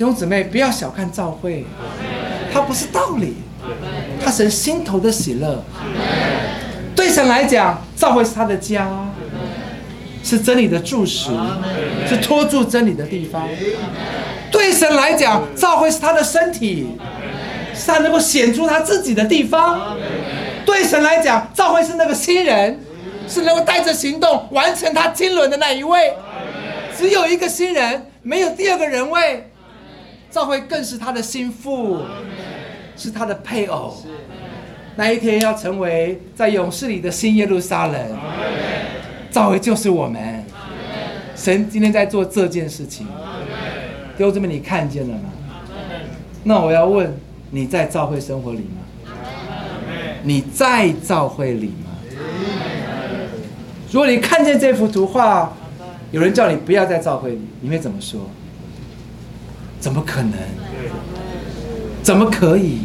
弟兄姊妹，不要小看教会，它不是道理，它神心头的喜乐。对神来讲，教会是他的家，是真理的柱石，是托住真理的地方。对神来讲，教会是他的身体，是他能够显出他自己的地方。对神来讲，教会是那个新人，是能够带着行动完成他经纶的那一位。只有一个新人，没有第二个人位。教会更是他的心腹，是他的配偶。那一天要成为在勇士里的新耶路撒冷，教会就是我们。神今天在做这件事情，弟兄姊妹，你看见了吗？那我要问，你在教会生活里吗？你在教会里吗？如果你看见这幅图画，有人叫你不要在教会里，你会怎么说？怎么可能？怎么可以？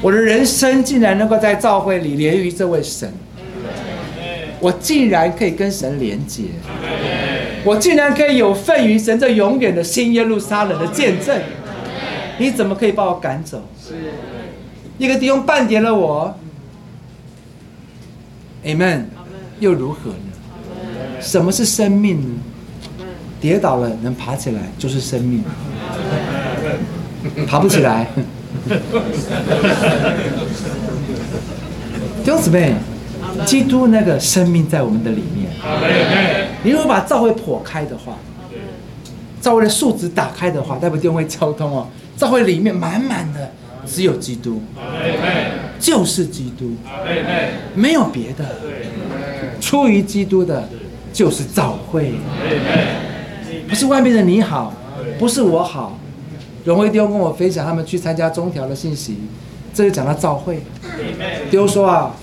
我的人生竟然能够在教会里连于这位神，我竟然可以跟神连接，我竟然可以有份于神这永远的新耶路撒冷的见证。你怎么可以把我赶走？一个弟兄半跌了我，Amen，又如何呢？什么是生命呢？跌倒了能爬起来就是生命，爬不起来。弟兄姊妹，基督那个生命在我们的里面。你如果把教会剖开的话，教会的数值打开的话，代表电会交通哦。教会里面满满的只有基督，就是基督，没有别的。出于基督的，就是教会，不是外面的你好，不是我好。荣辉丢跟我分享，他们去参加中条的信息，这就讲到召会。丢说啊，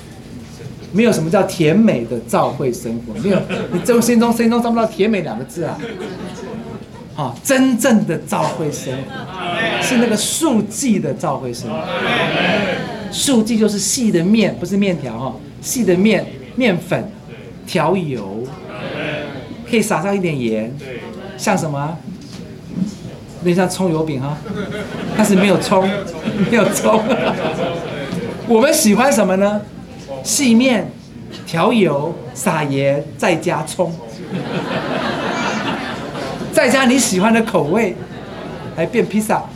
没有什么叫甜美的召会生活，没有，你这心中心中找不到甜美两个字啊。啊，真正的召会生活是那个素祭的召会生活。素祭就是细的面，不是面条哈，细的面面粉调油，可以撒上一点盐，像什么？有点像葱油饼哈，但是没有葱，没有葱。我们喜欢什么呢？细面，调油，撒盐，再加葱，再加你喜欢的口味，来变披萨啊。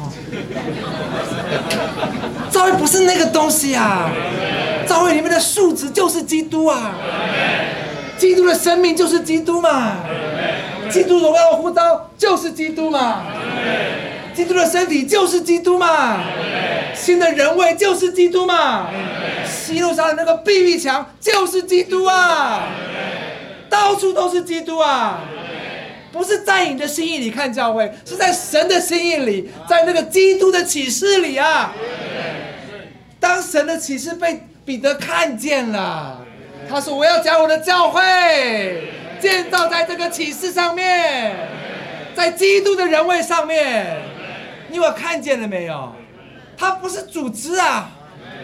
教会不是那个东西啊，教会里面的素质就是基督啊，基督的生命就是基督嘛。基督荣耀的呼召就是基督嘛，基督的身体就是基督嘛，新的人位就是基督嘛，西路上的那个壁壁墙就是基督啊，到处都是基督啊，不是在你的心意里看教会，是在神的心意里，在那个基督的启示里啊。当神的启示被彼得看见了，他说：“我要讲我的教会。”建造在这个启示上面，在基督的人位上面，你我看见了没有？它不是组织啊，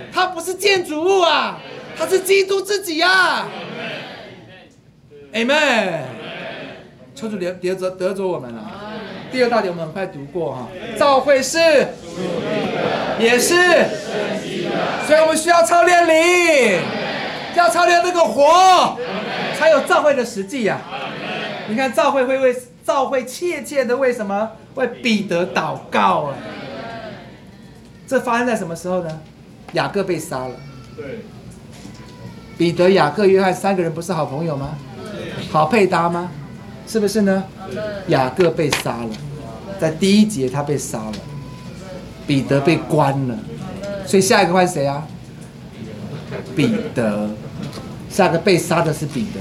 它不是建筑物啊，它是基督自己呀。Amen。求主得得着得着我们了。第二大点我们很快读过哈，召会是，也是，所以我们需要操练灵，要操练那个火。还有召会的实际呀，你看召会会为召会切切的为什么为彼得祷告啊？这发生在什么时候呢？雅各被杀了。对。彼得、雅各、约翰三个人不是好朋友吗？好配搭吗？是不是呢？雅各被杀了，在第一节他被杀了，彼得被关了，所以下一个换谁啊？彼得。下个被杀的是彼得，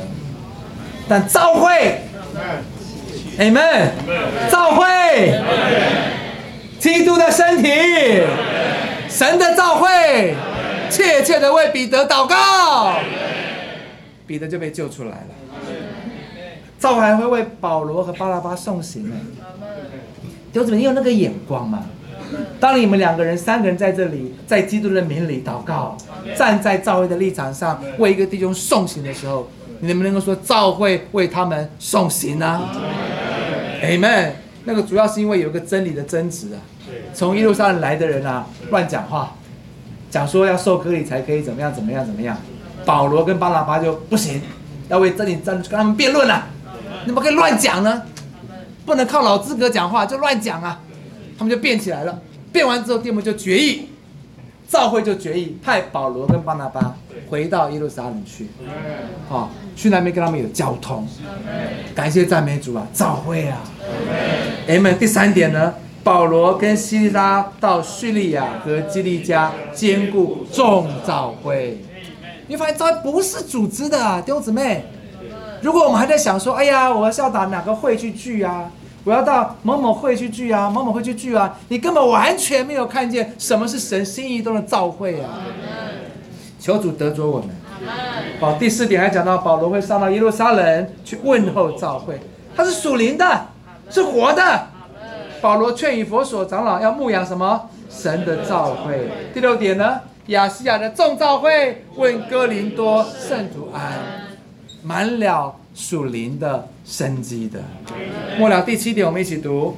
但召会，Amen，召会，基督的身体，神的召会，切切的为彼得祷告，彼得就被救出来了。召还会为保罗和巴拉巴送行。呢。弟兄姊妹，你有那个眼光吗？当你们两个人、三个人在这里，在基督的名里祷告，站在教会的立场上为一个弟兄送行的时候，你能不能够说教会为他们送行呢？Amen。那个主要是因为有个真理的争执啊，从一路上来的人啊乱讲话，讲说要受割礼才可以怎么样怎么样怎么样，保罗跟巴拿巴就不行，要为真理争，跟他们辩论啊，你们可以乱讲呢，不能靠老资格讲话就乱讲啊，他们就辩起来了，辩完之后，弟兄就决议，召会就决议派保罗跟巴拿巴回到耶路撒冷去，好、去那边跟他们有交通，感谢赞美主啊，召会啊。m 第三点呢，保罗跟希拉到叙利亚和基利家兼顾众召会。你发现召会不是组织的啊，弟兄姊妹。如果我们还在想说，哎呀，我是要打哪个会去聚啊？我要到某某会去聚啊，某某会去聚啊，你根本完全没有看见什么是神心意中的召会啊！求主得着我们。好，第四点还讲到保罗会上到耶路撒冷去问候召会，他是属灵的，是活的。保罗劝以佛所长老要牧养什么神的召会。第六点呢，亚细亚的众召会问哥林多圣徒安，满了属灵的生机的。末了第七点，我们一起读。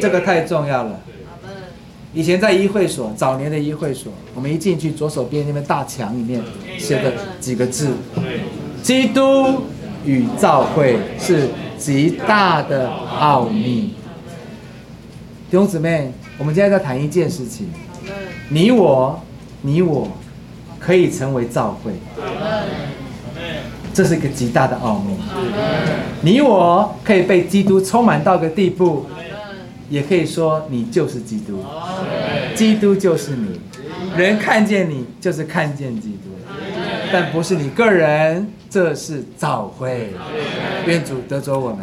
这个太重要了。以前在一会所，早年的一会所，我们一进去，左手边那边大墙里面写的几个字：“基督与教会是极大的奥秘。”弟兄姊妹，我们今天在谈一件事情：你我，你我可以成为教会，这是一个极大的奥秘。你我可以被基督充满到个地步。也可以说你就是基督，基督就是你，人看见你就是看见基督，但不是你个人，这是教会。愿主得着我们。